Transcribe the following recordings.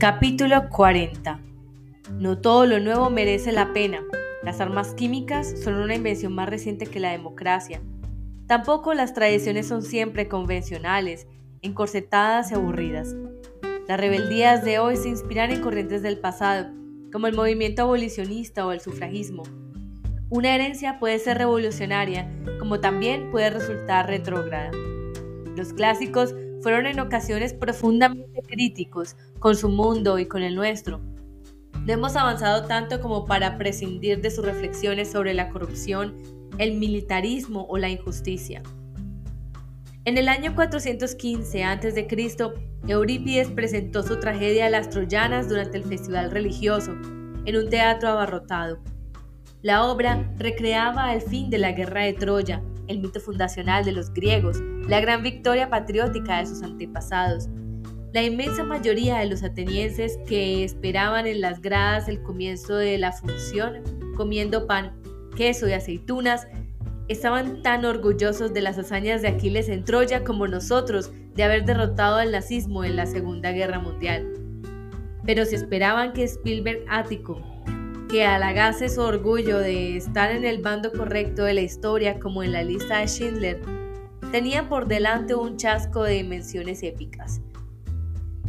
Capítulo 40. No todo lo nuevo merece la pena. Las armas químicas son una invención más reciente que la democracia. Tampoco las tradiciones son siempre convencionales, encorsetadas y aburridas. Las rebeldías de hoy se inspiran en corrientes del pasado, como el movimiento abolicionista o el sufragismo. Una herencia puede ser revolucionaria, como también puede resultar retrógrada. Los clásicos fueron en ocasiones profundamente críticos con su mundo y con el nuestro. No hemos avanzado tanto como para prescindir de sus reflexiones sobre la corrupción, el militarismo o la injusticia. En el año 415 a.C., Eurípides presentó su tragedia a las troyanas durante el festival religioso, en un teatro abarrotado. La obra recreaba el fin de la guerra de Troya, el mito fundacional de los griegos, la gran victoria patriótica de sus antepasados. La inmensa mayoría de los atenienses que esperaban en las gradas el comienzo de la función, comiendo pan, queso y aceitunas, estaban tan orgullosos de las hazañas de Aquiles en Troya como nosotros de haber derrotado al nazismo en la Segunda Guerra Mundial. Pero si esperaban que Spielberg Ático que halagase su orgullo de estar en el bando correcto de la historia como en la lista de Schindler, tenía por delante un chasco de dimensiones épicas.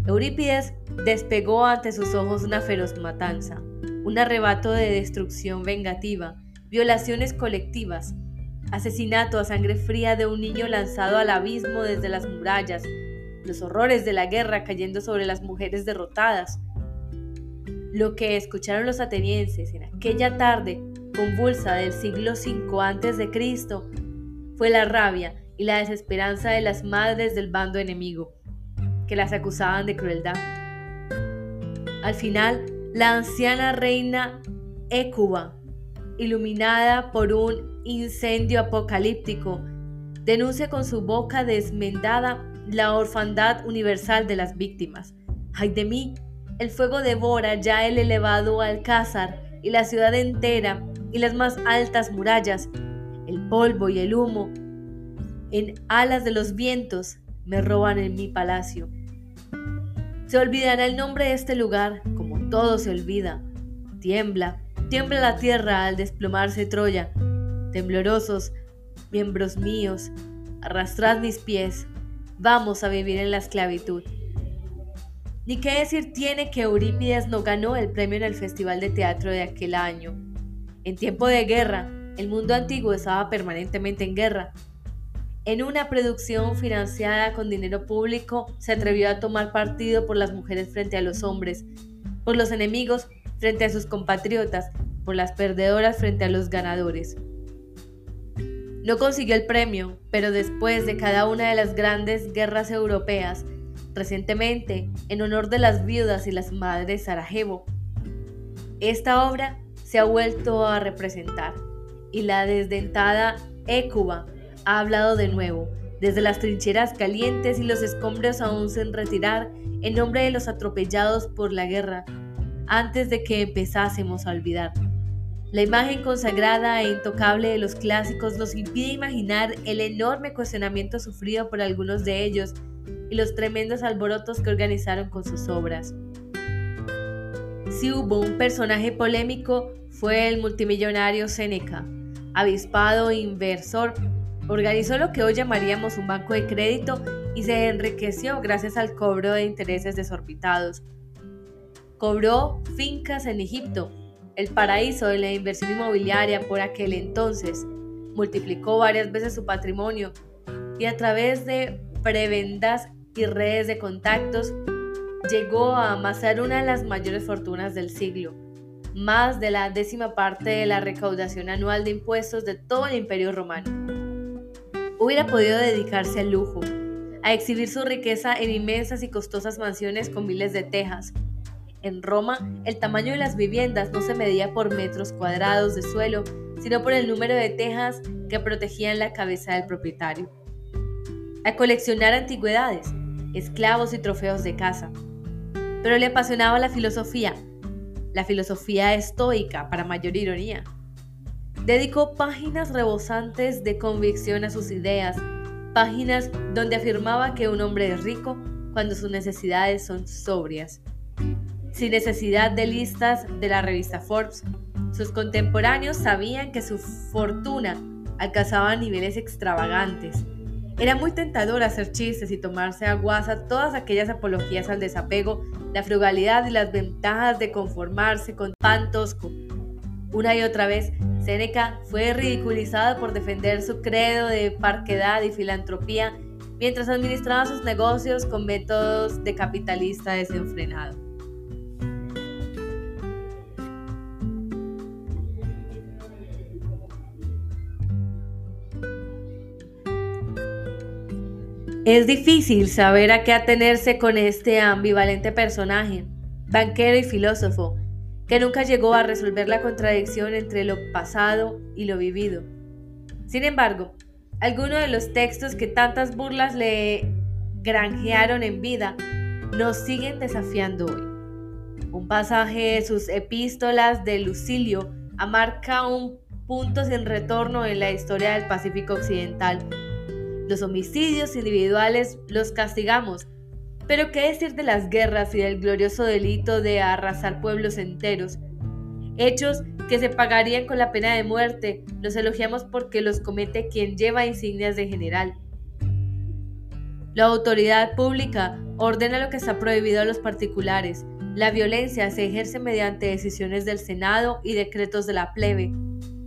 Eurípides despegó ante sus ojos una feroz matanza, un arrebato de destrucción vengativa, violaciones colectivas, asesinato a sangre fría de un niño lanzado al abismo desde las murallas, los horrores de la guerra cayendo sobre las mujeres derrotadas, lo que escucharon los atenienses en aquella tarde convulsa del siglo V a.C. fue la rabia y la desesperanza de las madres del bando enemigo, que las acusaban de crueldad. Al final, la anciana reina Écuba, iluminada por un incendio apocalíptico, denuncia con su boca desmendada la orfandad universal de las víctimas. ¡Ay de mí! El fuego devora ya el elevado alcázar y la ciudad entera y las más altas murallas. El polvo y el humo en alas de los vientos me roban en mi palacio. Se olvidará el nombre de este lugar como todo se olvida. Tiembla, tiembla la tierra al desplomarse Troya. Temblorosos, miembros míos, arrastrad mis pies. Vamos a vivir en la esclavitud. Ni qué decir tiene que Eurípides no ganó el premio en el Festival de Teatro de aquel año. En tiempo de guerra, el mundo antiguo estaba permanentemente en guerra. En una producción financiada con dinero público, se atrevió a tomar partido por las mujeres frente a los hombres, por los enemigos frente a sus compatriotas, por las perdedoras frente a los ganadores. No consiguió el premio, pero después de cada una de las grandes guerras europeas, recientemente en honor de las viudas y las madres Sarajevo. Esta obra se ha vuelto a representar y la desdentada Écuba ha hablado de nuevo, desde las trincheras calientes y los escombros aún sin retirar, en nombre de los atropellados por la guerra, antes de que empezásemos a olvidar. La imagen consagrada e intocable de los clásicos nos impide imaginar el enorme cuestionamiento sufrido por algunos de ellos y los tremendos alborotos que organizaron con sus obras. Si hubo un personaje polémico, fue el multimillonario Seneca, avispado inversor. Organizó lo que hoy llamaríamos un banco de crédito y se enriqueció gracias al cobro de intereses desorbitados. Cobró fincas en Egipto, el paraíso de la inversión inmobiliaria por aquel entonces. Multiplicó varias veces su patrimonio y a través de prebendas y redes de contactos, llegó a amasar una de las mayores fortunas del siglo, más de la décima parte de la recaudación anual de impuestos de todo el imperio romano. Hubiera podido dedicarse al lujo, a exhibir su riqueza en inmensas y costosas mansiones con miles de tejas. En Roma, el tamaño de las viviendas no se medía por metros cuadrados de suelo, sino por el número de tejas que protegían la cabeza del propietario a coleccionar antigüedades, esclavos y trofeos de caza. Pero le apasionaba la filosofía, la filosofía estoica, para mayor ironía. Dedicó páginas rebosantes de convicción a sus ideas, páginas donde afirmaba que un hombre es rico cuando sus necesidades son sobrias. sin necesidad de listas de la revista Forbes. Sus contemporáneos sabían que su fortuna alcanzaba niveles extravagantes. Era muy tentador hacer chistes y tomarse a guasa todas aquellas apologías al desapego, la frugalidad y las ventajas de conformarse con pan tosco. Una y otra vez, Seneca fue ridiculizado por defender su credo de parquedad y filantropía mientras administraba sus negocios con métodos de capitalista desenfrenado. Es difícil saber a qué atenerse con este ambivalente personaje, banquero y filósofo, que nunca llegó a resolver la contradicción entre lo pasado y lo vivido. Sin embargo, algunos de los textos que tantas burlas le granjearon en vida nos siguen desafiando hoy. Un pasaje de sus epístolas de Lucilio amarca un punto sin retorno en la historia del Pacífico Occidental los homicidios individuales los castigamos, pero ¿qué decir de las guerras y del glorioso delito de arrasar pueblos enteros? Hechos que se pagarían con la pena de muerte, los elogiamos porque los comete quien lleva insignias de general. La autoridad pública ordena lo que está prohibido a los particulares. La violencia se ejerce mediante decisiones del Senado y decretos de la plebe.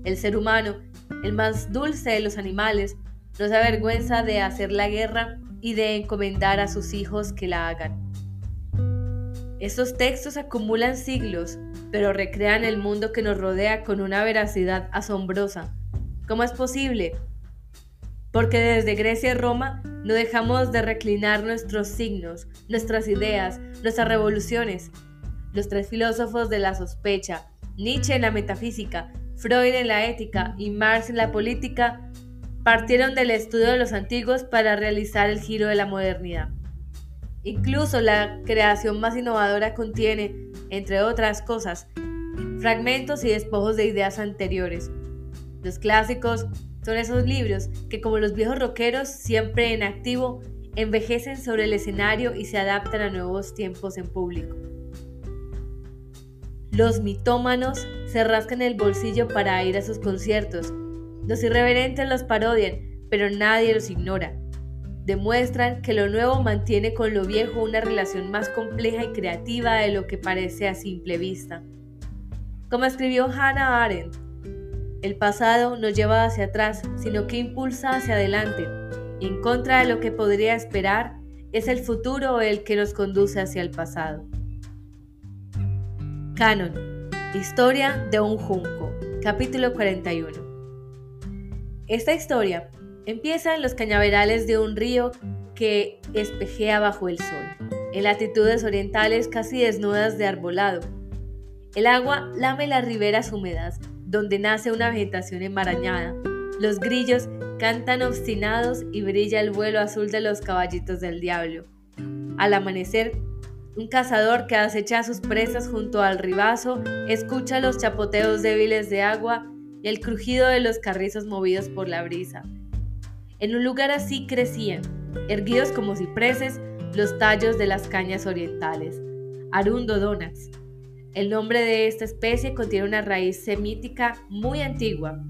El ser humano, el más dulce de los animales, no se avergüenza de hacer la guerra y de encomendar a sus hijos que la hagan. Estos textos acumulan siglos, pero recrean el mundo que nos rodea con una veracidad asombrosa. ¿Cómo es posible? Porque desde Grecia y Roma no dejamos de reclinar nuestros signos, nuestras ideas, nuestras revoluciones. Los tres filósofos de la sospecha, Nietzsche en la metafísica, Freud en la ética y Marx en la política, partieron del estudio de los antiguos para realizar el giro de la modernidad. Incluso la creación más innovadora contiene, entre otras cosas, fragmentos y despojos de ideas anteriores. Los clásicos son esos libros que, como los viejos rockeros, siempre en activo, envejecen sobre el escenario y se adaptan a nuevos tiempos en público. Los mitómanos se rascan el bolsillo para ir a sus conciertos, los irreverentes los parodian, pero nadie los ignora. Demuestran que lo nuevo mantiene con lo viejo una relación más compleja y creativa de lo que parece a simple vista. Como escribió Hannah Arendt, el pasado no lleva hacia atrás, sino que impulsa hacia adelante. En contra de lo que podría esperar, es el futuro el que nos conduce hacia el pasado. Canon. Historia de un junco. Capítulo 41. Esta historia empieza en los cañaverales de un río que espejea bajo el sol, en latitudes orientales casi desnudas de arbolado. El agua lame las riberas húmedas, donde nace una vegetación enmarañada. Los grillos cantan obstinados y brilla el vuelo azul de los caballitos del diablo. Al amanecer, un cazador que acecha sus presas junto al ribazo escucha los chapoteos débiles de agua y el crujido de los carrizos movidos por la brisa. En un lugar así crecían, erguidos como cipreses, los tallos de las cañas orientales, Arundo donax. El nombre de esta especie contiene una raíz semítica muy antigua.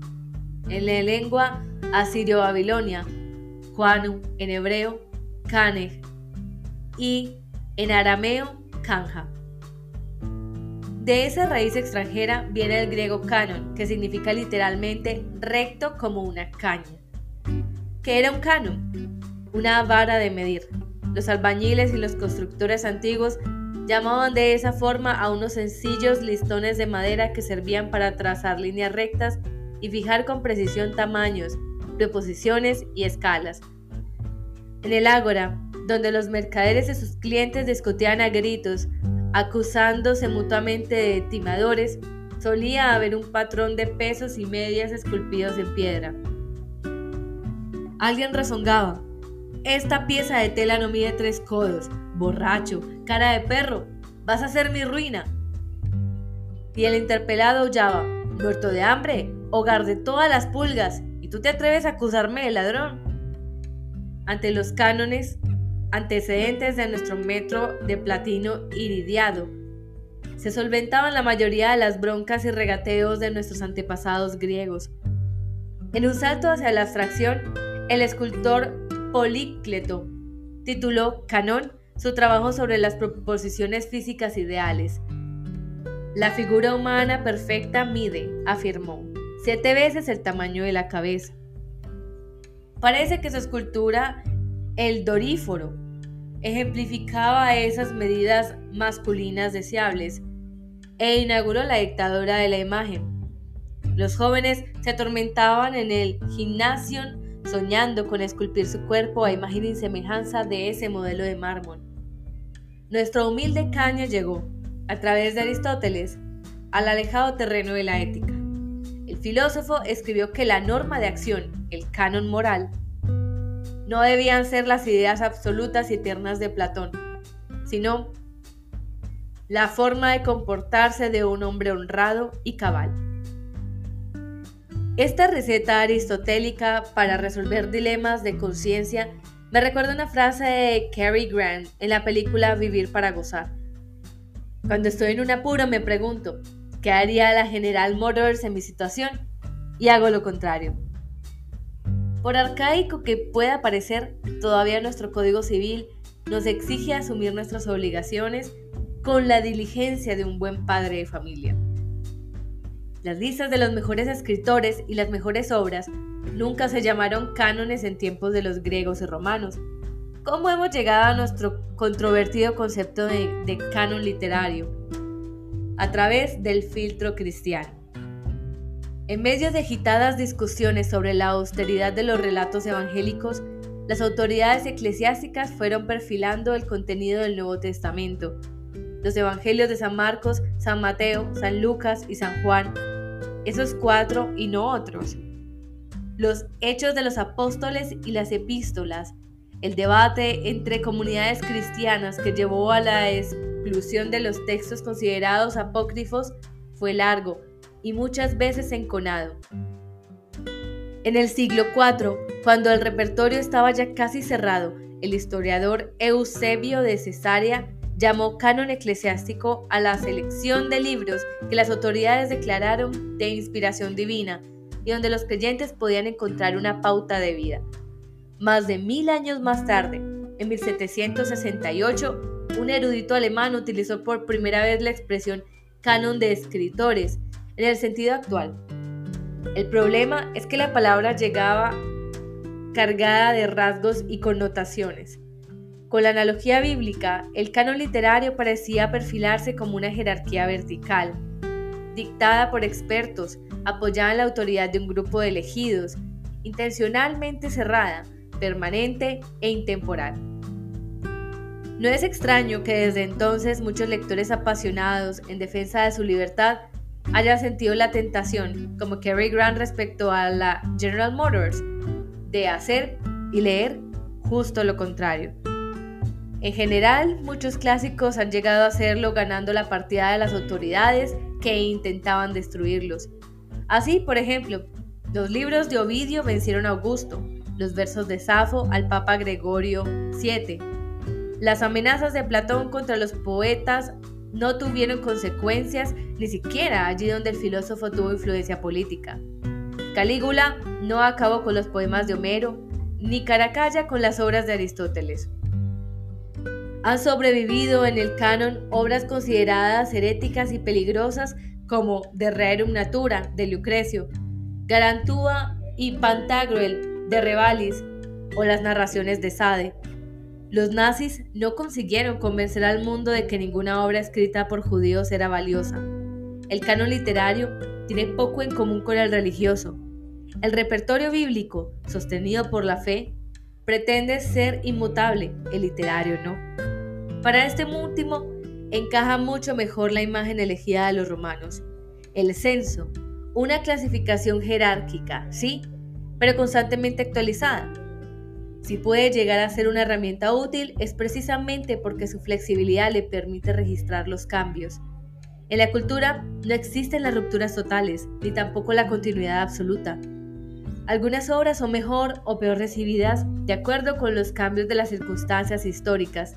En la lengua asirio-babilonia, Juanu, en hebreo, Kaneh, y en arameo, Kanja. De esa raíz extranjera viene el griego canon, que significa literalmente recto como una caña. ¿Qué era un canon? Una vara de medir. Los albañiles y los constructores antiguos llamaban de esa forma a unos sencillos listones de madera que servían para trazar líneas rectas y fijar con precisión tamaños, preposiciones y escalas. En el ágora, donde los mercaderes y sus clientes discutían a gritos acusándose mutuamente de timadores, solía haber un patrón de pesos y medias esculpidos en piedra. Alguien rezongaba. Esta pieza de tela no mide tres codos. Borracho, cara de perro, vas a ser mi ruina. Y el interpelado aullaba, muerto de hambre, hogar de todas las pulgas, y tú te atreves a acusarme de ladrón. Ante los cánones, antecedentes de nuestro metro de platino iridiado. se solventaban la mayoría de las broncas y regateos de nuestros antepasados griegos. En un salto hacia la abstracción, el escultor Polícleto tituló Canón su trabajo sobre las proposiciones físicas ideales. La figura humana perfecta mide, afirmó, siete veces el tamaño de la cabeza. Parece que su escultura, el Doríforo, ejemplificaba esas medidas masculinas deseables e inauguró la dictadura de la imagen. Los jóvenes se atormentaban en el gimnasio soñando con esculpir su cuerpo a imagen y semejanza de ese modelo de mármol. Nuestro humilde caño llegó, a través de Aristóteles, al alejado terreno de la ética. El filósofo escribió que la norma de acción, el canon moral, no debían ser las ideas absolutas y eternas de Platón, sino la forma de comportarse de un hombre honrado y cabal. Esta receta aristotélica para resolver dilemas de conciencia me recuerda una frase de Cary Grant en la película Vivir para gozar. Cuando estoy en un apuro me pregunto, ¿qué haría la General Motors en mi situación? Y hago lo contrario. Por arcaico que pueda parecer, todavía nuestro Código Civil nos exige asumir nuestras obligaciones con la diligencia de un buen padre de familia. Las listas de los mejores escritores y las mejores obras nunca se llamaron cánones en tiempos de los griegos y romanos. ¿Cómo hemos llegado a nuestro controvertido concepto de, de canon literario? A través del filtro cristiano. En medio de agitadas discusiones sobre la austeridad de los relatos evangélicos, las autoridades eclesiásticas fueron perfilando el contenido del Nuevo Testamento. Los evangelios de San Marcos, San Mateo, San Lucas y San Juan esos cuatro y no otros. Los hechos de los apóstoles y las epístolas, el debate entre comunidades cristianas que llevó a la exclusión de los textos considerados apócrifos fue largo y muchas veces enconado. En el siglo IV, cuando el repertorio estaba ya casi cerrado, el historiador Eusebio de Cesarea llamó canon eclesiástico a la selección de libros que las autoridades declararon de inspiración divina y donde los creyentes podían encontrar una pauta de vida. Más de mil años más tarde, en 1768, un erudito alemán utilizó por primera vez la expresión canon de escritores en el sentido actual. El problema es que la palabra llegaba cargada de rasgos y connotaciones. Con la analogía bíblica, el canon literario parecía perfilarse como una jerarquía vertical, dictada por expertos, apoyada en la autoridad de un grupo de elegidos, intencionalmente cerrada, permanente e intemporal. No es extraño que desde entonces muchos lectores apasionados en defensa de su libertad hayan sentido la tentación, como Cary Grant respecto a la General Motors, de hacer y leer justo lo contrario. En general, muchos clásicos han llegado a hacerlo ganando la partida de las autoridades que intentaban destruirlos. Así, por ejemplo, los libros de Ovidio vencieron a Augusto, los versos de Safo al Papa Gregorio VII. Las amenazas de Platón contra los poetas no tuvieron consecuencias ni siquiera allí donde el filósofo tuvo influencia política. Calígula no acabó con los poemas de Homero, ni Caracalla con las obras de Aristóteles. Han sobrevivido en el canon obras consideradas heréticas y peligrosas como De Rerum Natura de Lucrecio, Garantúa y Pantagruel de Revalis o las narraciones de Sade. Los nazis no consiguieron convencer al mundo de que ninguna obra escrita por judíos era valiosa. El canon literario tiene poco en común con el religioso. El repertorio bíblico, sostenido por la fe, pretende ser inmutable, el literario no. Para este último encaja mucho mejor la imagen elegida de los romanos. El censo, una clasificación jerárquica, sí, pero constantemente actualizada. Si puede llegar a ser una herramienta útil es precisamente porque su flexibilidad le permite registrar los cambios. En la cultura no existen las rupturas totales, ni tampoco la continuidad absoluta. Algunas obras son mejor o peor recibidas de acuerdo con los cambios de las circunstancias históricas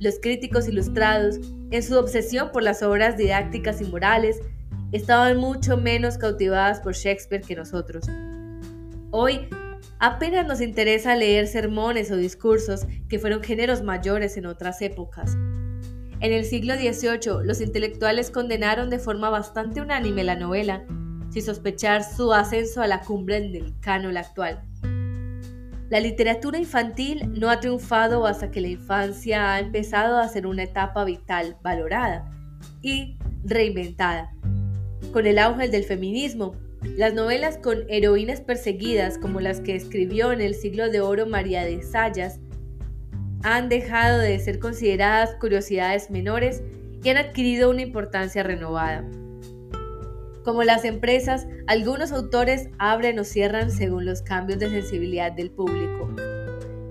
Los críticos ilustrados, en su obsesión por las obras didácticas y morales, estaban mucho menos cautivadas por Shakespeare que nosotros. Hoy apenas nos interesa leer sermones o discursos que fueron géneros mayores en otras épocas. En el siglo XVIII, los intelectuales condenaron de forma bastante unánime la novela, sin sospechar su ascenso a la cumbre del canon actual. La literatura infantil no ha triunfado hasta que la infancia ha empezado a ser una etapa vital valorada y reinventada. Con el auge del feminismo, las novelas con heroínas perseguidas como las que escribió en el siglo de oro María de Sayas han dejado de ser consideradas curiosidades menores y han adquirido una importancia renovada. Como las empresas, algunos autores abren o cierran según los cambios de sensibilidad del público.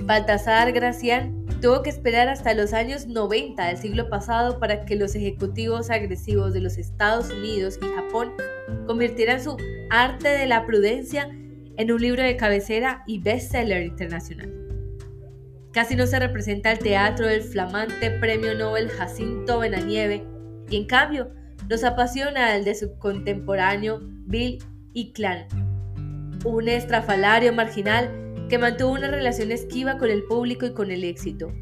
Baltasar Gracián tuvo que esperar hasta los años 90 del siglo pasado para que los ejecutivos agresivos de los Estados Unidos y Japón convirtieran su arte de la prudencia en un libro de cabecera y bestseller internacional. Casi no se representa el teatro del flamante premio Nobel Jacinto Benanieve y en cambio nos apasiona el de su contemporáneo Bill Clan, un estrafalario marginal que mantuvo una relación esquiva con el público y con el éxito.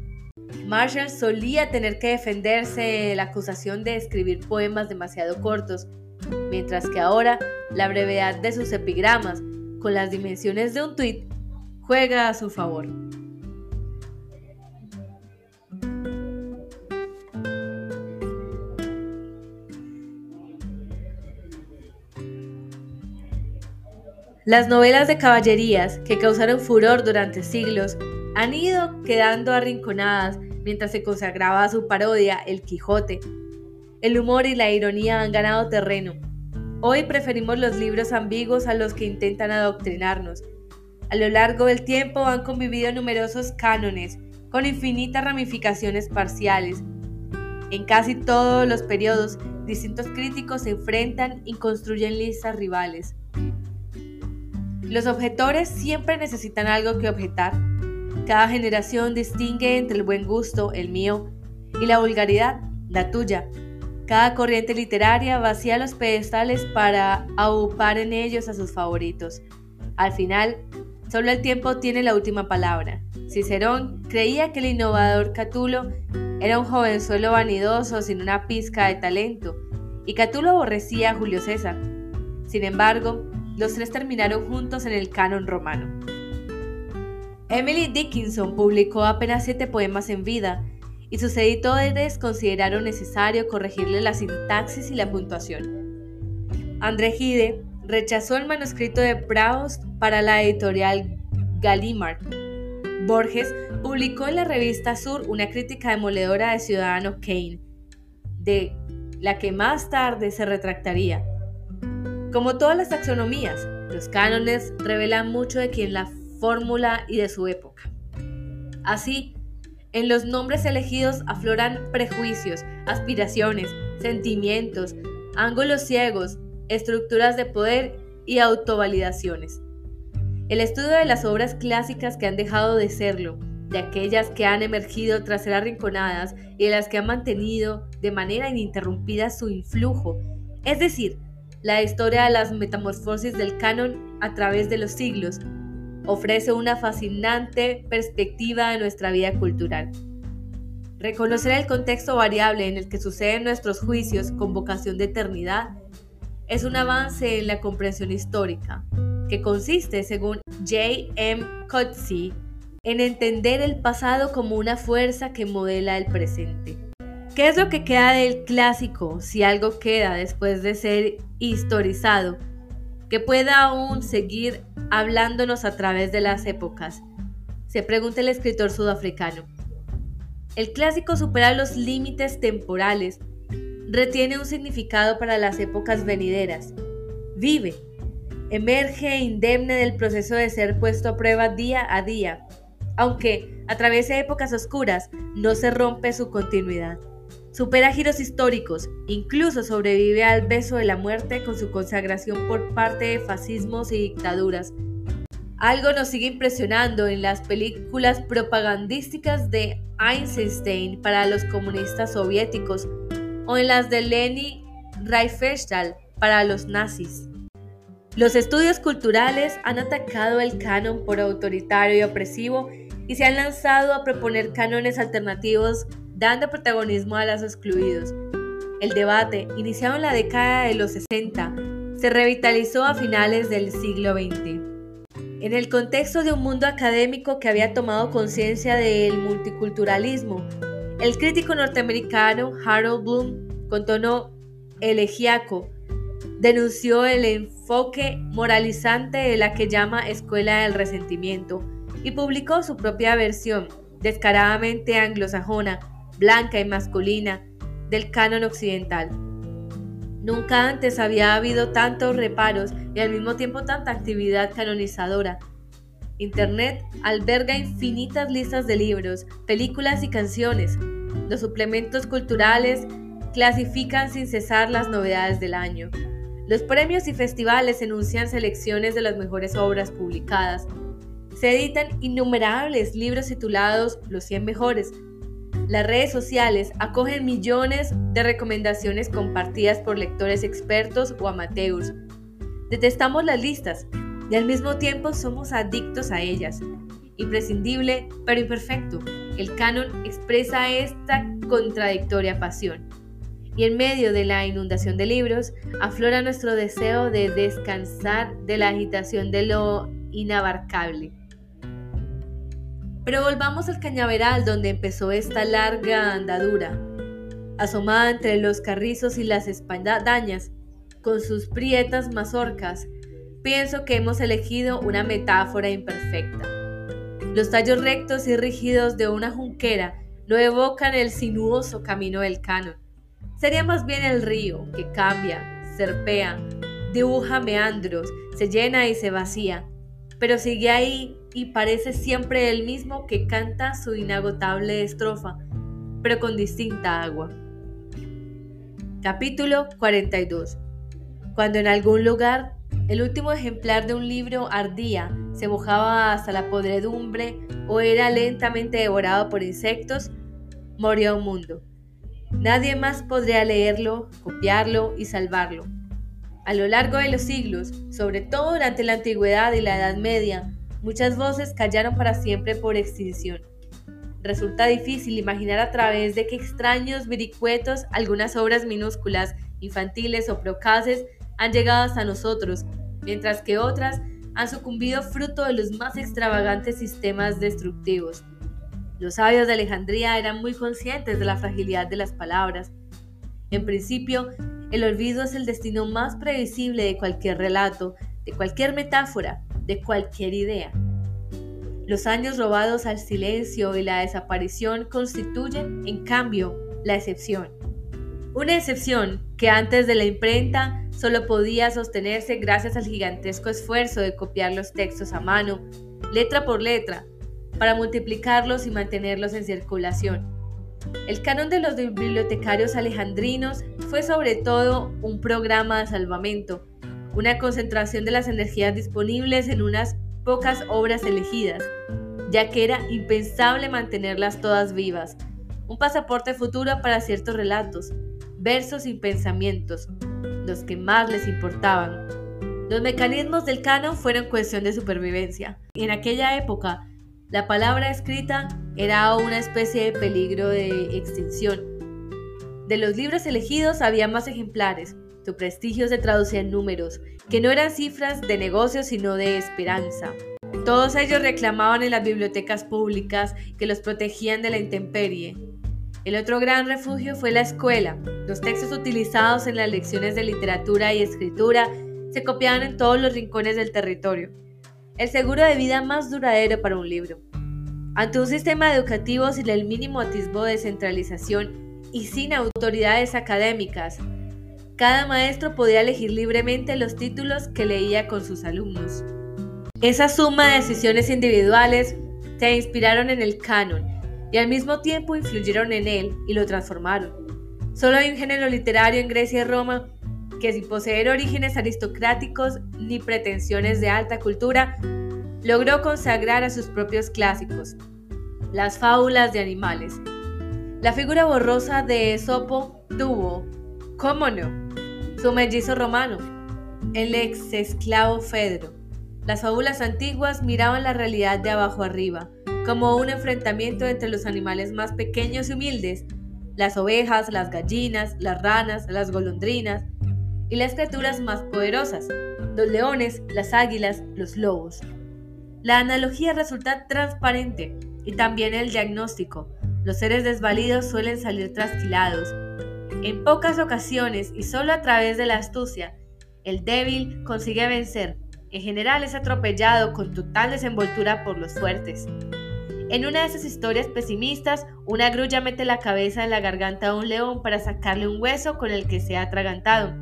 Marshall solía tener que defenderse de la acusación de escribir poemas demasiado cortos, mientras que ahora la brevedad de sus epigramas, con las dimensiones de un tuit, juega a su favor. Las novelas de caballerías, que causaron furor durante siglos, han ido quedando arrinconadas mientras se consagraba su parodia El Quijote. El humor y la ironía han ganado terreno. Hoy preferimos los libros ambiguos a los que intentan adoctrinarnos. A lo largo del tiempo han convivido numerosos cánones, con infinitas ramificaciones parciales. En casi todos los periodos, distintos críticos se enfrentan y construyen listas rivales. Los objetores siempre necesitan algo que objetar. Cada generación distingue entre el buen gusto, el mío, y la vulgaridad, la tuya. Cada corriente literaria vacía los pedestales para aupar en ellos a sus favoritos. Al final, solo el tiempo tiene la última palabra. Cicerón creía que el innovador Catulo era un jovenzuelo vanidoso sin una pizca de talento, y Catulo aborrecía a Julio César. Sin embargo, los tres terminaron juntos en el canon romano. Emily Dickinson publicó apenas siete poemas en vida y sus editores consideraron necesario corregirle la sintaxis y la puntuación. André Gide rechazó el manuscrito de Proust para la editorial Gallimard. Borges publicó en la revista Sur una crítica demoledora de Ciudadano Kane, de la que más tarde se retractaría. Como todas las taxonomías, los cánones revelan mucho de quién la fórmula y de su época. Así, en los nombres elegidos afloran prejuicios, aspiraciones, sentimientos, ángulos ciegos, estructuras de poder y autovalidaciones. El estudio de las obras clásicas que han dejado de serlo, de aquellas que han emergido tras ser arrinconadas y de las que han mantenido de manera ininterrumpida su influjo, es decir, la historia de las metamorfosis del canon a través de los siglos ofrece una fascinante perspectiva de nuestra vida cultural. Reconocer el contexto variable en el que suceden nuestros juicios con vocación de eternidad es un avance en la comprensión histórica, que consiste, según J. M. Coetzee, en entender el pasado como una fuerza que modela el presente. ¿Qué es lo que queda del clásico, si algo queda después de ser historizado, que pueda aún seguir hablándonos a través de las épocas? Se pregunta el escritor sudafricano. El clásico supera los límites temporales, retiene un significado para las épocas venideras, vive, emerge indemne del proceso de ser puesto a prueba día a día, aunque atraviese épocas oscuras, no se rompe su continuidad. Supera giros históricos, incluso sobrevive al beso de la muerte con su consagración por parte de fascismos y dictaduras. Algo nos sigue impresionando en las películas propagandísticas de Einstein para los comunistas soviéticos o en las de Leni Riefenstahl para los nazis. Los estudios culturales han atacado el canon por autoritario y opresivo y se han lanzado a proponer cánones alternativos dando protagonismo a los excluidos. El debate, iniciado en la década de los 60, se revitalizó a finales del siglo XX. En el contexto de un mundo académico que había tomado conciencia del multiculturalismo, el crítico norteamericano Harold Bloom, con tono elegíaco, denunció el enfoque moralizante de la que llama Escuela del Resentimiento y publicó su propia versión, descaradamente anglosajona, blanca y masculina, del canon occidental. Nunca antes había habido tantos reparos y al mismo tiempo tanta actividad canonizadora. Internet alberga infinitas listas de libros, películas y canciones. Los suplementos culturales clasifican sin cesar las novedades del año. Los premios y festivales enuncian selecciones de las mejores obras publicadas. Se editan innumerables libros titulados Los 100 mejores. Las redes sociales acogen millones de recomendaciones compartidas por lectores expertos o amateurs. Detestamos las listas y al mismo tiempo somos adictos a ellas. Imprescindible pero imperfecto, el canon expresa esta contradictoria pasión y en medio de la inundación de libros aflora nuestro deseo de descansar de la agitación de lo inabarcable. Pero volvamos al cañaveral donde empezó esta larga andadura, asomada entre los carrizos y las espadañas, con sus prietas mazorcas, pienso que hemos elegido una metáfora imperfecta. Los tallos rectos y rígidos de una junquera no evocan el sinuoso camino del canon, Sería más bien el río que cambia, serpea, dibuja meandros, se llena y se vacía, pero sigue ahí y parece siempre el mismo que canta su inagotable estrofa, pero con distinta agua. Capítulo 42. Cuando en algún lugar el último ejemplar de un libro ardía, se mojaba hasta la podredumbre o era lentamente devorado por insectos, moría un mundo. Nadie más podría leerlo, copiarlo y salvarlo. A lo largo de los siglos, sobre todo durante la antigüedad y la Edad Media, muchas voces callaron para siempre por extinción. Resulta difícil imaginar a través de qué extraños viricuetos algunas obras minúsculas, infantiles o procaces han llegado hasta nosotros, mientras que otras han sucumbido fruto de los más extravagantes sistemas destructivos. Los sabios de Alejandría eran muy conscientes de la fragilidad de las palabras. En principio, el olvido es el destino más previsible de cualquier relato, de cualquier metáfora, de cualquier idea. Los años robados al silencio y la desaparición constituyen, en cambio, la excepción. Una excepción que antes de la imprenta solo podía sostenerse gracias al gigantesco esfuerzo de copiar los textos a mano, letra por letra, para multiplicarlos y mantenerlos en circulación. El canon de los bibliotecarios alejandrinos fue sobre todo un programa de salvamento, una concentración de las energías disponibles en unas pocas obras elegidas, ya que era impensable mantenerlas todas vivas, un pasaporte futuro para ciertos relatos, versos y pensamientos, los que más les importaban. Los mecanismos del canon fueron cuestión de supervivencia, en aquella época la palabra escrita era una especie de peligro de extinción. De los libros elegidos había más ejemplares. Su prestigio se traducía en números, que no eran cifras de negocio sino de esperanza. Todos ellos reclamaban en las bibliotecas públicas que los protegían de la intemperie. El otro gran refugio fue la escuela. Los textos utilizados en las lecciones de literatura y escritura se copiaban en todos los rincones del territorio el seguro de vida más duradero para un libro. Ante un sistema educativo sin el mínimo atisbo de centralización y sin autoridades académicas, cada maestro podía elegir libremente los títulos que leía con sus alumnos. Esa suma de decisiones individuales se inspiraron en el canon y al mismo tiempo influyeron en él y lo transformaron. Solo hay un género literario en Grecia y Roma que sin poseer orígenes aristocráticos ni pretensiones de alta cultura, logró consagrar a sus propios clásicos, las fábulas de animales. La figura borrosa de Esopo tuvo, cómo no, su mellizo romano, el ex esclavo Fedro. Las fábulas antiguas miraban la realidad de abajo arriba, como un enfrentamiento entre los animales más pequeños y humildes, las ovejas, las gallinas, las ranas, las golondrinas, y las criaturas más poderosas, los leones, las águilas, los lobos. La analogía resulta transparente y también el diagnóstico. Los seres desvalidos suelen salir trasquilados. En pocas ocasiones y solo a través de la astucia, el débil consigue vencer. En general es atropellado con total desenvoltura por los fuertes. En una de esas historias pesimistas, una grulla mete la cabeza en la garganta de un león para sacarle un hueso con el que se ha atragantado,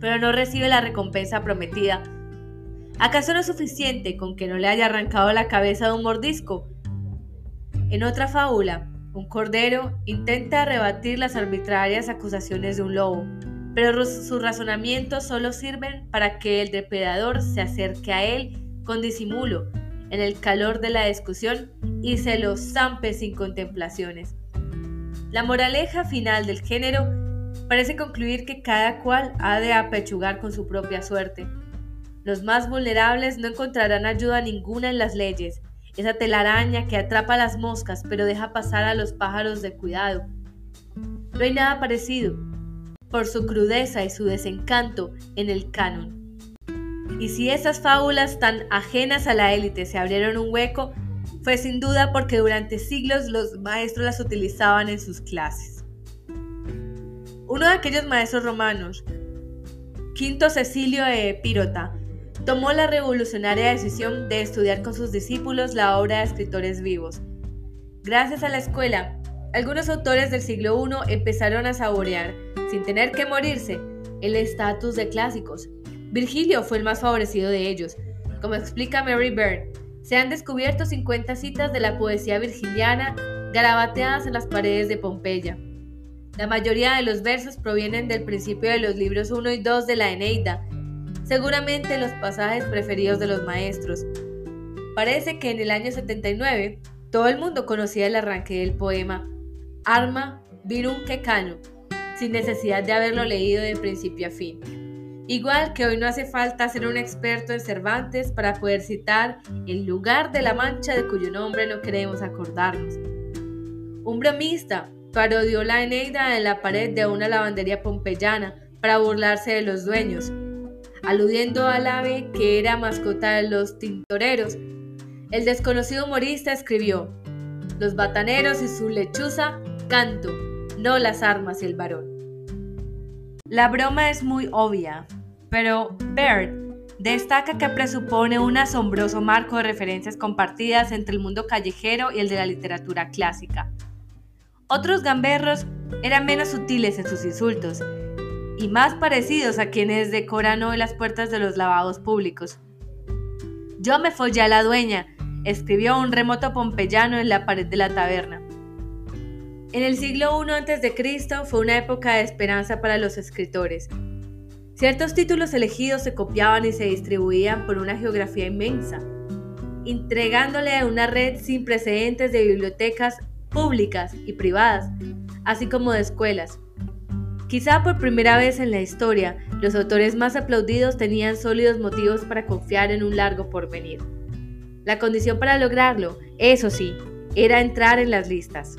pero no recibe la recompensa prometida. ¿Acaso no es suficiente con que no le haya arrancado la cabeza de un mordisco? En otra fábula, un cordero intenta rebatir las arbitrarias acusaciones de un lobo, pero sus razonamientos solo sirven para que el depredador se acerque a él con disimulo en el calor de la discusión y se lo zampe sin contemplaciones. La moraleja final del género parece concluir que cada cual ha de apechugar con su propia suerte. Los más vulnerables no encontrarán ayuda ninguna en las leyes, esa telaraña que atrapa a las moscas pero deja pasar a los pájaros de cuidado. No hay nada parecido, por su crudeza y su desencanto, en el canon. Y si esas fábulas tan ajenas a la élite se abrieron un hueco, fue sin duda porque durante siglos los maestros las utilizaban en sus clases. Uno de aquellos maestros romanos, Quinto Cecilio de Epírota, tomó la revolucionaria decisión de estudiar con sus discípulos la obra de escritores vivos. Gracias a la escuela, algunos autores del siglo I empezaron a saborear, sin tener que morirse, el estatus de clásicos Virgilio fue el más favorecido de ellos. Como explica Mary Byrne, se han descubierto 50 citas de la poesía virgiliana garabateadas en las paredes de Pompeya. La mayoría de los versos provienen del principio de los libros 1 y 2 de la Eneida, seguramente los pasajes preferidos de los maestros. Parece que en el año 79 todo el mundo conocía el arranque del poema Arma Virum Cano, sin necesidad de haberlo leído de principio a fin. Igual que hoy no hace falta ser un experto en Cervantes para poder citar el lugar de la mancha de cuyo nombre no queremos acordarnos. Un bromista parodió la Eneida en la pared de una lavandería pompeyana para burlarse de los dueños, aludiendo al ave que era mascota de los tintoreros. El desconocido humorista escribió, Los bataneros y su lechuza, canto, no las armas y el varón. La broma es muy obvia, pero Baird destaca que presupone un asombroso marco de referencias compartidas entre el mundo callejero y el de la literatura clásica. Otros gamberros eran menos sutiles en sus insultos y más parecidos a quienes decoran hoy las puertas de los lavados públicos. Yo me follé a la dueña, escribió un remoto pompeyano en la pared de la taberna. En el siglo I a.C. fue una época de esperanza para los escritores. Ciertos títulos elegidos se copiaban y se distribuían por una geografía inmensa, entregándole a una red sin precedentes de bibliotecas públicas y privadas, así como de escuelas. Quizá por primera vez en la historia, los autores más aplaudidos tenían sólidos motivos para confiar en un largo porvenir. La condición para lograrlo, eso sí, era entrar en las listas.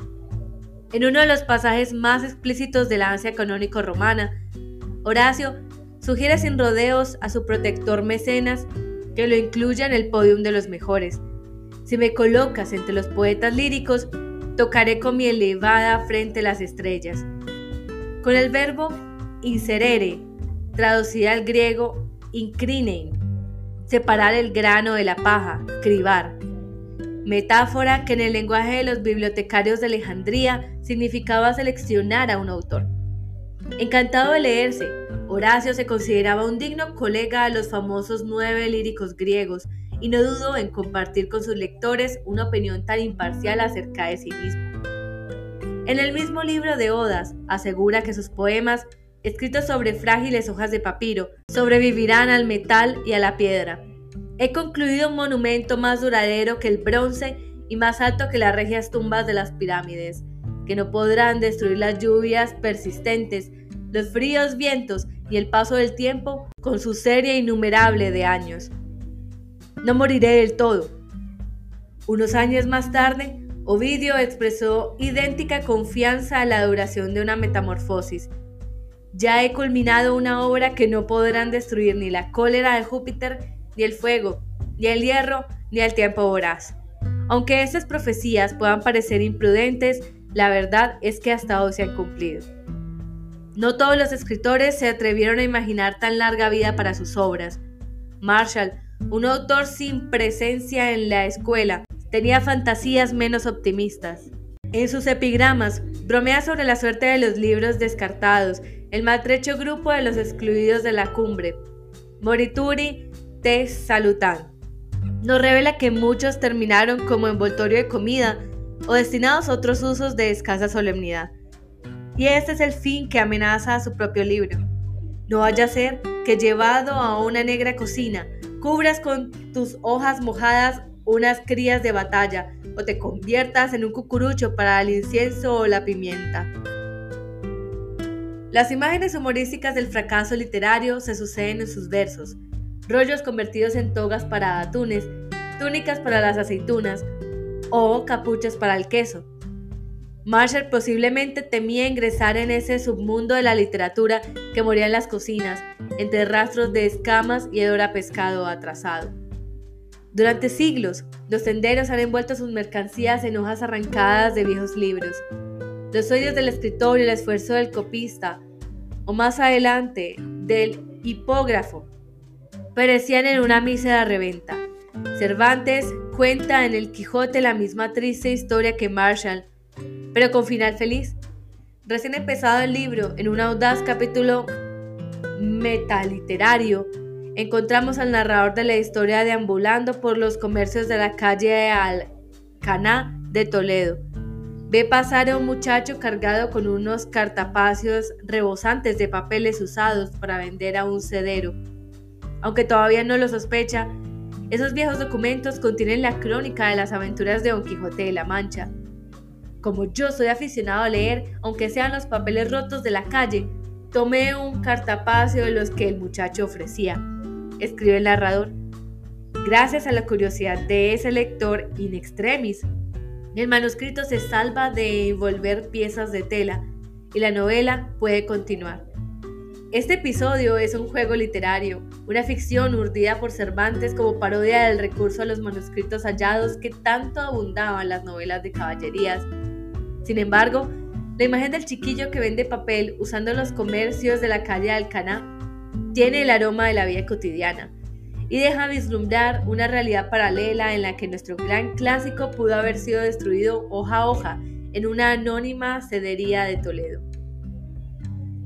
En uno de los pasajes más explícitos de la ansia canónico romana, Horacio sugiere sin rodeos a su protector mecenas que lo incluya en el podium de los mejores. Si me colocas entre los poetas líricos, tocaré con mi elevada frente las estrellas. Con el verbo inserere, traducida al griego incrinein, separar el grano de la paja, cribar metáfora que en el lenguaje de los bibliotecarios de Alejandría significaba seleccionar a un autor. Encantado de leerse, Horacio se consideraba un digno colega de los famosos nueve líricos griegos y no dudó en compartir con sus lectores una opinión tan imparcial acerca de sí mismo. En el mismo libro de Odas asegura que sus poemas, escritos sobre frágiles hojas de papiro, sobrevivirán al metal y a la piedra, He concluido un monumento más duradero que el bronce y más alto que las regias tumbas de las pirámides, que no podrán destruir las lluvias persistentes, los fríos vientos y el paso del tiempo con su serie innumerable de años. No moriré del todo. Unos años más tarde, Ovidio expresó idéntica confianza a la duración de una metamorfosis. Ya he culminado una obra que no podrán destruir ni la cólera de Júpiter, ni el fuego, ni el hierro, ni el tiempo voraz. Aunque estas profecías puedan parecer imprudentes, la verdad es que hasta hoy se han cumplido. No todos los escritores se atrevieron a imaginar tan larga vida para sus obras. Marshall, un autor sin presencia en la escuela, tenía fantasías menos optimistas. En sus epigramas, bromea sobre la suerte de los libros descartados, el maltrecho grupo de los excluidos de la cumbre. Morituri te salutan. Nos revela que muchos terminaron como envoltorio de comida o destinados a otros usos de escasa solemnidad. Y este es el fin que amenaza a su propio libro. No vaya a ser que llevado a una negra cocina, cubras con tus hojas mojadas unas crías de batalla o te conviertas en un cucurucho para el incienso o la pimienta. Las imágenes humorísticas del fracaso literario se suceden en sus versos, rollos convertidos en togas para atunes, túnicas para las aceitunas o capuchas para el queso. Marshall posiblemente temía ingresar en ese submundo de la literatura que moría en las cocinas, entre rastros de escamas y hedor a pescado atrasado. Durante siglos, los senderos han envuelto sus mercancías en hojas arrancadas de viejos libros. Los sueños del escritor y el esfuerzo del copista, o más adelante, del hipógrafo, perecían en una mísera reventa. Cervantes cuenta en El Quijote la misma triste historia que Marshall, pero con final feliz. Recién empezado el libro, en un audaz capítulo metaliterario, encontramos al narrador de la historia deambulando por los comercios de la calle Alcaná de Toledo. Ve pasar a un muchacho cargado con unos cartapacios rebosantes de papeles usados para vender a un cedero. Aunque todavía no lo sospecha, esos viejos documentos contienen la crónica de las aventuras de Don Quijote de la Mancha. Como yo soy aficionado a leer, aunque sean los papeles rotos de la calle, tomé un cartapacio de los que el muchacho ofrecía escribe el narrador. Gracias a la curiosidad de ese lector in extremis, el manuscrito se salva de envolver piezas de tela y la novela puede continuar. Este episodio es un juego literario, una ficción urdida por Cervantes como parodia del recurso a los manuscritos hallados que tanto abundaban las novelas de caballerías. Sin embargo, la imagen del chiquillo que vende papel usando los comercios de la calle Alcaná tiene el aroma de la vida cotidiana y deja vislumbrar una realidad paralela en la que nuestro gran clásico pudo haber sido destruido hoja a hoja en una anónima cedería de Toledo.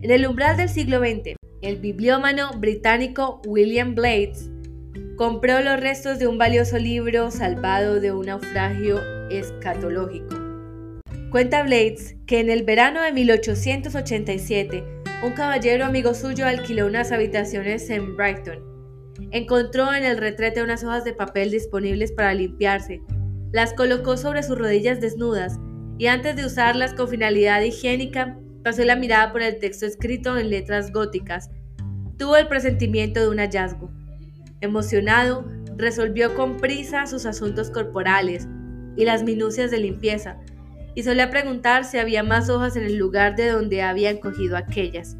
En el umbral del siglo XX, el bibliómano británico William Blades compró los restos de un valioso libro salvado de un naufragio escatológico. Cuenta Blades que en el verano de 1887 un caballero amigo suyo alquiló unas habitaciones en Brighton. Encontró en el retrete unas hojas de papel disponibles para limpiarse. Las colocó sobre sus rodillas desnudas y antes de usarlas con finalidad higiénica, pasó la mirada por el texto escrito en letras góticas. Tuvo el presentimiento de un hallazgo. Emocionado, resolvió con prisa sus asuntos corporales y las minucias de limpieza y solía preguntar si había más hojas en el lugar de donde habían cogido aquellas.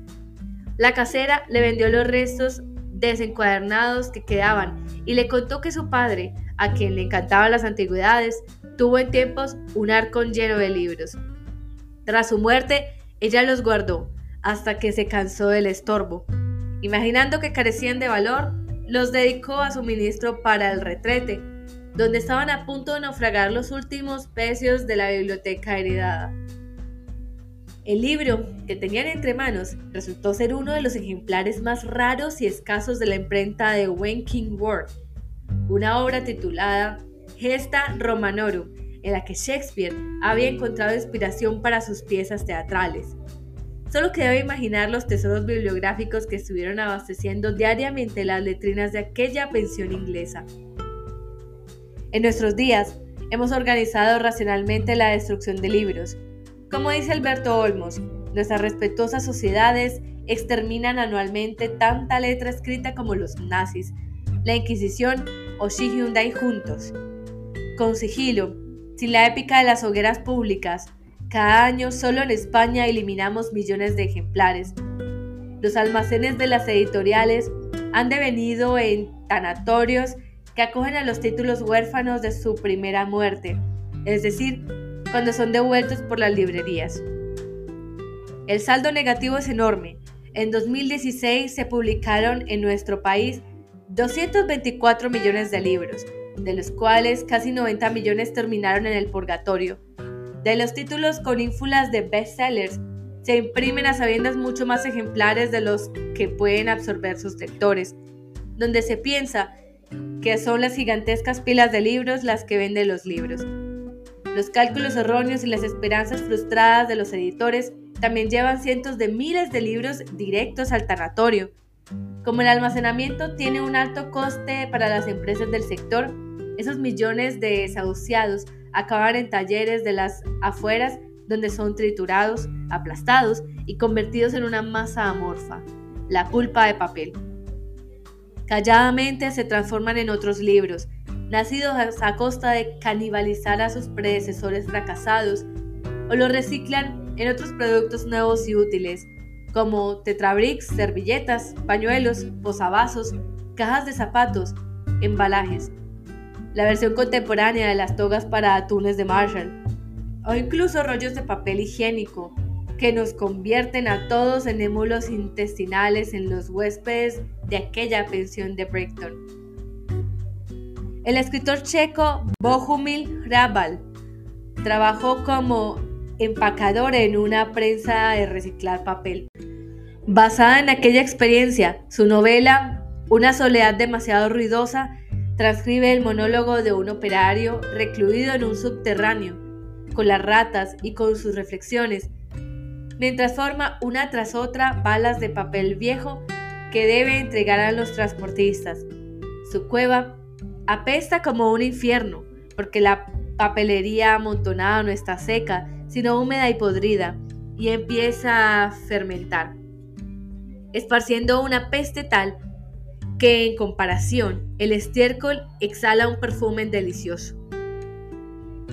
La casera le vendió los restos desencuadernados que quedaban y le contó que su padre, a quien le encantaban las antigüedades, tuvo en tiempos un arcón lleno de libros. Tras su muerte, ella los guardó hasta que se cansó del estorbo. Imaginando que carecían de valor, los dedicó a su ministro para el retrete, donde estaban a punto de naufragar los últimos pecios de la biblioteca heredada. El libro que tenían entre manos resultó ser uno de los ejemplares más raros y escasos de la imprenta de Wenking Ward, una obra titulada Gesta Romanorum, en la que Shakespeare había encontrado inspiración para sus piezas teatrales. Solo que debe imaginar los tesoros bibliográficos que estuvieron abasteciendo diariamente las letrinas de aquella pensión inglesa. En nuestros días, hemos organizado racionalmente la destrucción de libros. Como dice Alberto Olmos, nuestras respetuosas sociedades exterminan anualmente tanta letra escrita como los nazis, la Inquisición o Xi Hyundai juntos. Con sigilo, sin la épica de las hogueras públicas, cada año solo en España eliminamos millones de ejemplares. Los almacenes de las editoriales han devenido en tanatorios que acogen a los títulos huérfanos de su primera muerte, es decir, cuando son devueltos por las librerías. El saldo negativo es enorme. En 2016 se publicaron en nuestro país 224 millones de libros, de los cuales casi 90 millones terminaron en el purgatorio de los títulos con ínfulas de bestsellers se imprimen a sabiendas mucho más ejemplares de los que pueden absorber sus lectores, donde se piensa que son las gigantescas pilas de libros las que venden los libros. Los cálculos erróneos y las esperanzas frustradas de los editores también llevan cientos de miles de libros directos al tanatorio. Como el almacenamiento tiene un alto coste para las empresas del sector, esos millones de desahuciados acaban en talleres de las afueras donde son triturados, aplastados y convertidos en una masa amorfa, la pulpa de papel. Calladamente se transforman en otros libros, nacidos a costa de canibalizar a sus predecesores fracasados, o los reciclan en otros productos nuevos y útiles, como tetrabricks, servilletas, pañuelos, posavasos, cajas de zapatos, embalajes, la versión contemporánea de las togas para atunes de Marshall, o incluso rollos de papel higiénico, que nos convierten a todos en émulos intestinales en los huéspedes de aquella pensión de Brighton. El escritor checo Bohumil Hrabal trabajó como empacador en una prensa de reciclar papel. Basada en aquella experiencia, su novela, Una soledad demasiado ruidosa, transcribe el monólogo de un operario recluido en un subterráneo, con las ratas y con sus reflexiones, mientras forma una tras otra balas de papel viejo que debe entregar a los transportistas. Su cueva apesta como un infierno, porque la papelería amontonada no está seca, sino húmeda y podrida, y empieza a fermentar, esparciendo una peste tal que en comparación el estiércol exhala un perfume delicioso.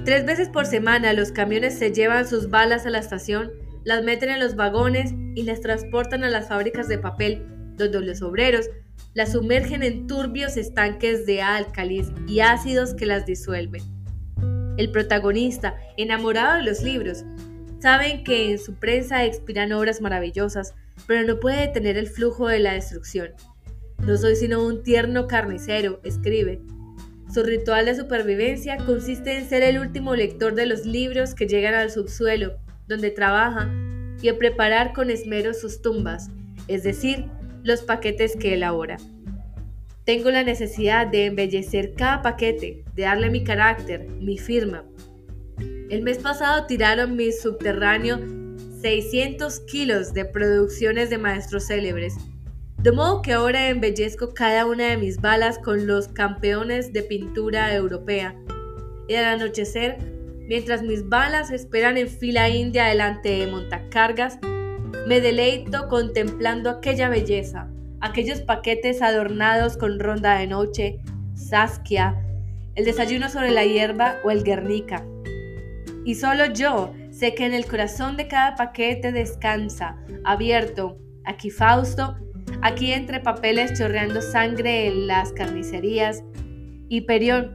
Tres veces por semana los camiones se llevan sus balas a la estación, las meten en los vagones y las transportan a las fábricas de papel, donde los obreros las sumergen en turbios estanques de álcalis y ácidos que las disuelven. El protagonista, enamorado de los libros, sabe que en su prensa expiran obras maravillosas, pero no puede detener el flujo de la destrucción. No soy sino un tierno carnicero, escribe. Su ritual de supervivencia consiste en ser el último lector de los libros que llegan al subsuelo, donde trabaja, y en preparar con esmero sus tumbas, es decir, los paquetes que elabora. Tengo la necesidad de embellecer cada paquete, de darle mi carácter, mi firma. El mes pasado tiraron mi subterráneo 600 kilos de producciones de maestros célebres de modo que ahora embellezco cada una de mis balas con los campeones de pintura europea. Y al anochecer, mientras mis balas esperan en fila india delante de montacargas, me deleito contemplando aquella belleza, aquellos paquetes adornados con ronda de noche, saskia, el desayuno sobre la hierba o el guernica. Y solo yo sé que en el corazón de cada paquete descansa, abierto, aquí Fausto, Aquí entre papeles chorreando sangre en las carnicerías. Hiperión.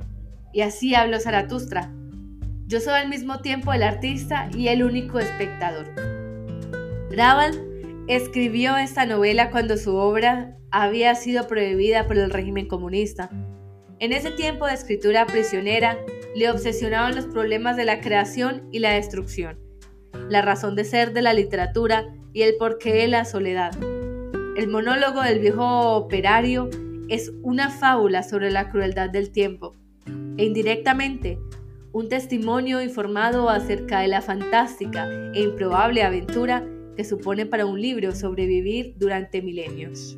Y así habló Zaratustra. Yo soy al mismo tiempo el artista y el único espectador. Raval escribió esta novela cuando su obra había sido prohibida por el régimen comunista. En ese tiempo de escritura prisionera le obsesionaban los problemas de la creación y la destrucción, la razón de ser de la literatura y el porqué de la soledad. El monólogo del viejo operario es una fábula sobre la crueldad del tiempo e indirectamente un testimonio informado acerca de la fantástica e improbable aventura que supone para un libro sobrevivir durante milenios.